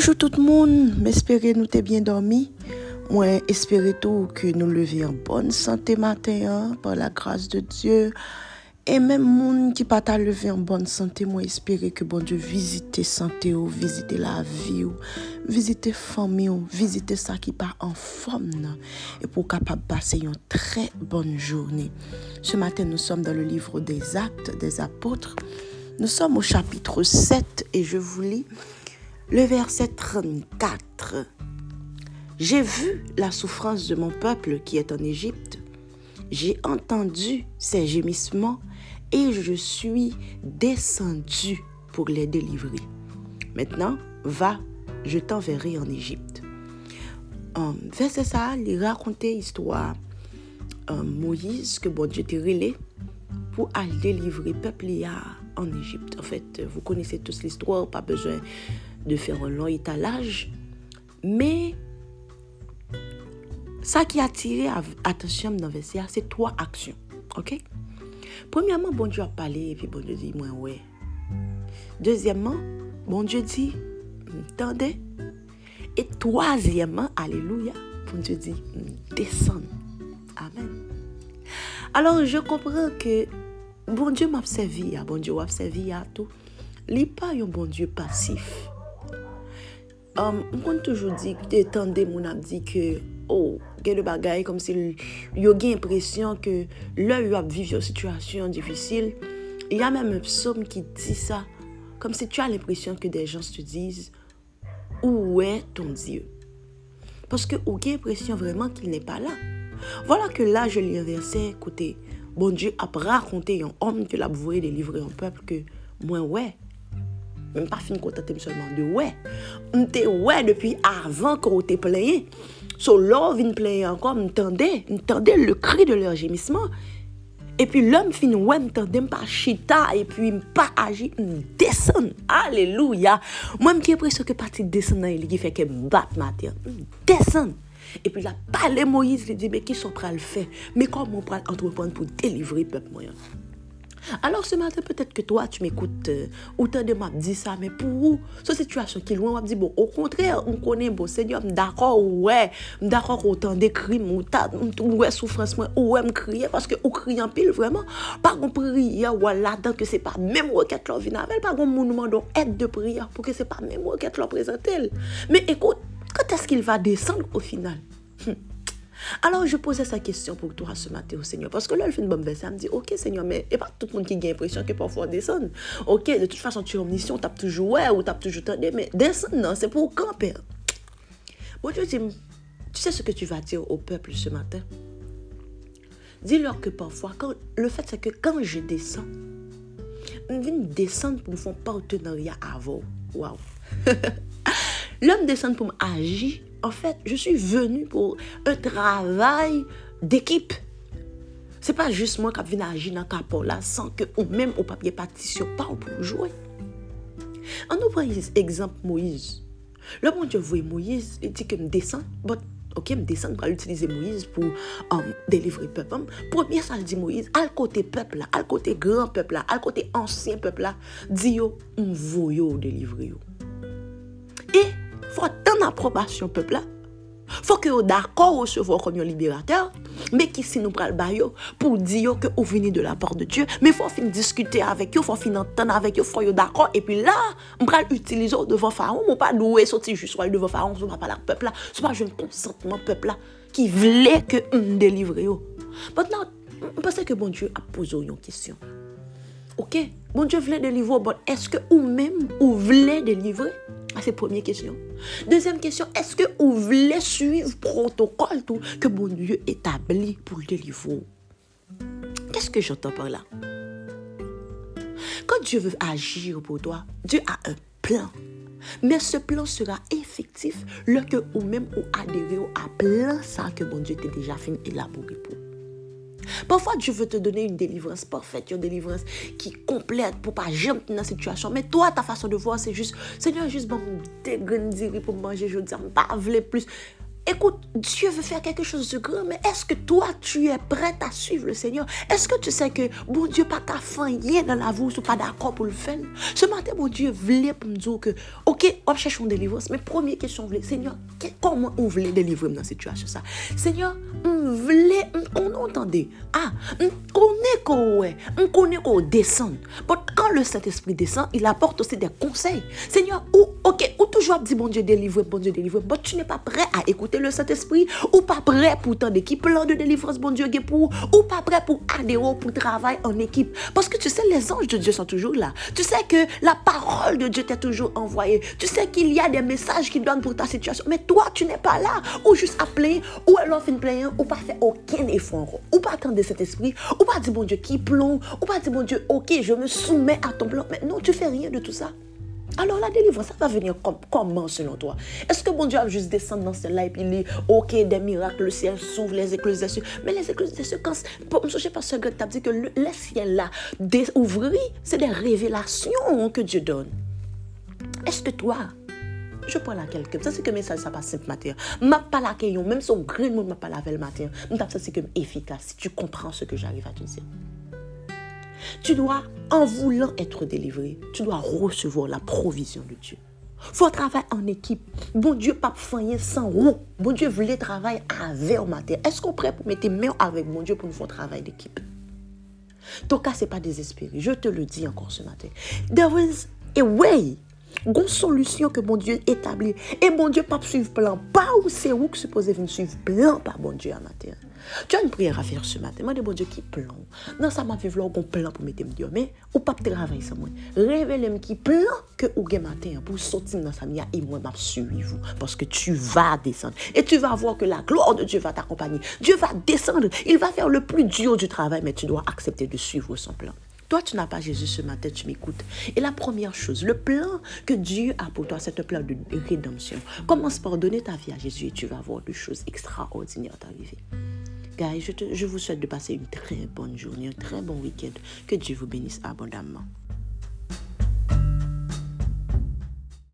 Bonjour tout le monde, j'espère nous t'es bien dormi. Moi, tout que nous levions en bonne santé matin, hein, par la grâce de Dieu. Et même moun qui pas ta levé en bonne santé, moi que bon Dieu visite santé ou visite la vie ou visite famille ou visite ça qui pas en forme et pour capable passer une très bonne journée. Ce matin, nous sommes dans le livre des Actes des Apôtres. Nous sommes au chapitre 7 et je vous lis le verset 34. J'ai vu la souffrance de mon peuple qui est en Égypte. J'ai entendu ses gémissements et je suis descendu pour les délivrer. Maintenant, va, je t'enverrai en Égypte. Verset ça, il racontait l'histoire um, Moïse que bon Dieu t'a relé pour aller délivrer le peuple en Égypte. En fait, vous connaissez tous l'histoire, pas besoin de faire un long étalage. Mais ça qui a attiré attention dans le c'est trois actions. OK? Premièrement, bon Dieu a parlé et puis bon Dieu dit, moi, ouais. Deuxièmement, bon Dieu dit, attendez. Et troisièmement, alléluia, bon Dieu dit, descend. Amen. Alors, je comprends que bon Dieu m'a servi, bon Dieu m'a servi à tout. N'est pas un bon Dieu passif. Um, m kon toujou di, te tende moun ap di ke, oh, gen de bagay, kom si yo gen impresyon ke lè yo ap viv yo situasyon difisil, y a mèm un ki di sa, kom si tu a l'impresyon ke de jans te diz, ou wè ton dieu? Paske ou gen impresyon vreman ki l nè pa la. Vola ke la je li verse, kote, bon dieu ap rakonte yon om ke la ap vouye de livre yon pepl ke mwen wè. Ouais. Mwen pa fin kontente m solman de wè. M te wè depi avan kon te plenye. So lò vin plenye ankon, m tende, m tende le kri de lèr jemisman. E pi lòm fin wè m tende m pa chita, e pi m pa aji, m desen. Aleluya. Mwen m ki apre se ke pati desen nan ili ki feke m bat mater. M desen. E pi la pale Moïse li di, me ki so pral fe, me kon m pral entrepon pou delivri pep mwen. Alors ce matin, peut-être que toi, tu m'écoutes, euh, autant de m'a dit ça, mais pour où? Cette situation qui est loin, m'a dit, bon, au contraire, on connaît, bon, Seigneur, d'accord, ouais, d'accord, autant des crimes, ouais, souffrance, ouais, me crier, parce que on crie en pile, vraiment, par contre, prière, voilà, donc que c'est pas même requête leur vie avec, par contre, nous demandons aide de prière pour que c'est pas même requête leur présenter. Mais écoute, quand est-ce qu'il va descendre au final? Alors, je posais sa question pour toi ce matin au Seigneur. Parce que là, elle fait une bonne. Elle me dit, OK, Seigneur, mais il n'y a pas tout le monde qui a l'impression que parfois descend. OK, de toute façon, tu es omniscient, tu as toujours ouais ou tu as toujours tendu. Mais descendre, non, c'est pour quand, Père Bon Dieu dit, tu sais ce que tu vas dire au peuple ce matin? Dis-leur que parfois, quand, le fait c'est que quand je descends, je viens descendre pour me faire partenariat vous. Waouh L'homme descend pour m'agir en fait, je suis venu pour un travail d'équipe. C'est pas juste moi qui viens agir dans le là sans que ou même au papier partition pas pour jouer. On nous prend exemple Moïse. Le bon Dieu voit Moïse, il dit que me descend, but ok, me descend pour utiliser Moïse pour um, délivrer le peuple. Premier ça dit Moïse, à côté peuple là, à côté grand peuple là, à côté ancien peuple là, dit yo, on voyo délivrer Et tant approbation peuple là. Faut que vous d'accord recevoir comme un libérateur, mais qui si nous pral bayo pour dire que vous venez de la part de Dieu, mais faut fin discuter avec eux, faut fin entendre avec eux, faut d'accord. Et puis là, on pral utiliser devant Pharaon, on pas doué sortir juste devant Pharaon, ce pas la peuple là, ce pas un consentement peuple là qui voulait que on délivre Maintenant, je pense que bon Dieu a posé une question. OK, bon Dieu voulait délivrer, mais est-ce que vous même vous voulez c'est première question. Deuxième question, est-ce que vous voulez suivre le protocole tout, que mon Dieu établit pour le délivrer? Qu'est-ce que j'entends par là? Quand Dieu veut agir pour toi, Dieu a un plan. Mais ce plan sera effectif lorsque vous même vous adhérez à plan ça que mon Dieu t'a déjà fait élaborer pour. Parfois, Dieu veut te donner une délivrance parfaite, une délivrance qui complète pour pas jamais dans la situation. Mais toi, ta façon de voir, c'est juste, Seigneur, juste bon, dégrandir pour manger, je dis, pas plus. Écoute, Dieu veut faire quelque chose de grand, mais est-ce que toi, tu es prête à suivre le Seigneur? Est-ce que tu sais que, bon Dieu, pas ta fin, rien dans la vous, ou pas d'accord pour le faire? Ce matin, mon Dieu voulait pour me dire que, ok, on cherche une délivrance, mais première question, Seigneur, comment on voulait délivrer dans cette situation? Ça? Seigneur, on voulait, on entendait, ah, on connaît qu'on on connaît qu'on descend. Quand le Saint-Esprit descend, il apporte aussi des conseils. Seigneur, ou, ok, ou toujours dit, bon Dieu, délivre, bon Dieu, délivre, mais tu n'es pas prêt à écouter le Saint-Esprit, ou pas prêt pour t'en qui plan de délivrance, bon Dieu, pour, ou pas prêt pour adhérer, pour travailler en équipe. Parce que tu sais, les anges de Dieu sont toujours là. Tu sais que la parole de Dieu t'est toujours envoyée. Tu sais qu'il y a des messages qui donnent pour ta situation. Mais toi, tu n'es pas là. Ou juste appeler, ou alors fin plaindre, ou pas faire aucun effort. Ou pas attendre cet esprit, ou pas dire, bon Dieu, qui plombe, ou pas dire, bon Dieu, ok, je me soumets à ton plan. Mais non, tu fais rien de tout ça. Alors la délivrance, ça va venir comment selon toi? Est-ce que bon Dieu va juste descendre dans ce là et puis il dit, ok, des miracles, le ciel s'ouvre, les écluses des cieux. Mais les écluses des cieux, quand, je sais pas, ce que tu as dit que le, ciel là, ouvrir, c'est des révélations que Dieu donne. Est-ce que toi, je parle à quelqu'un, ça c'est que message ça passe simple matin. Ma pas la même son grand monde m'a pas le matin. Ça c'est que efficace si tu comprends ce que j'arrive à te dire. Tu dois, en voulant être délivré, tu dois recevoir la provision de Dieu. faut travailler en équipe. Bon Dieu, pas faillir sans roue. Bon Dieu voulait travailler avec au matin. Est-ce qu'on prêt pour mettre main avec mon Dieu pour nous faire travail d'équipe? Ton cas, ce n'est pas désespéré. Je te le dis encore ce matin. There is a way une solution que mon Dieu établit. Et mon Dieu pas suivre plan. Pas où c'est où que supposé venir suivre plan par mon Dieu à matin. Tu as une prière à faire ce matin. Moi, bon Dieu qui plan? Non, ça m'a fait vouloir un plan pour mettre Dieu. Mais ou pas travailler sans moi. Révèle-moi qui plan que ou matin pour sortir dans sa mia et moi m'a suivre parce que tu vas descendre et tu vas voir que la gloire de Dieu va t'accompagner. Dieu va descendre, il va faire le plus dur du travail mais tu dois accepter de suivre son plan. Toi, tu n'as pas Jésus ce matin, tu m'écoutes. Et la première chose, le plan que Dieu a pour toi, c'est un plan de rédemption. Commence par donner ta vie à Jésus et tu vas voir des choses extraordinaires t'arriver. Guys, je, je vous souhaite de passer une très bonne journée, un très bon week-end. Que Dieu vous bénisse abondamment.